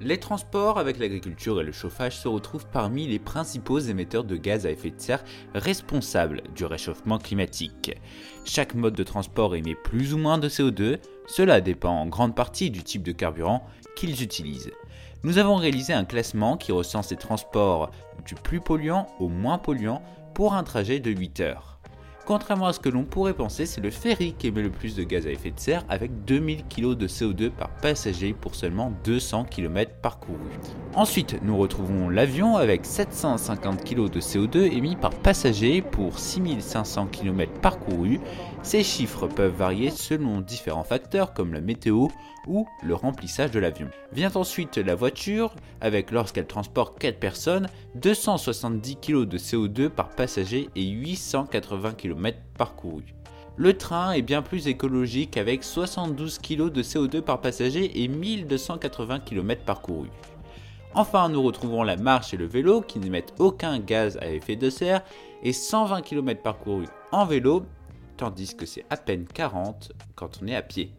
Les transports avec l'agriculture et le chauffage se retrouvent parmi les principaux émetteurs de gaz à effet de serre responsables du réchauffement climatique. Chaque mode de transport émet plus ou moins de CO2, cela dépend en grande partie du type de carburant qu'ils utilisent. Nous avons réalisé un classement qui recense les transports du plus polluant au moins polluant pour un trajet de 8 heures. Contrairement à ce que l'on pourrait penser, c'est le ferry qui émet le plus de gaz à effet de serre avec 2000 kg de CO2 par passager pour seulement 200 km parcourus. Ensuite, nous retrouvons l'avion avec 750 kg de CO2 émis par passager pour 6500 km parcourus. Ces chiffres peuvent varier selon différents facteurs comme la météo ou le remplissage de l'avion. Vient ensuite la voiture avec lorsqu'elle transporte 4 personnes, 270 kg de CO2 par passager et 880 km parcourus. Le train est bien plus écologique avec 72 kg de CO2 par passager et 1280 km parcourus. Enfin, nous retrouvons la marche et le vélo qui n'émettent aucun gaz à effet de serre et 120 km parcourus en vélo, tandis que c'est à peine 40 quand on est à pied.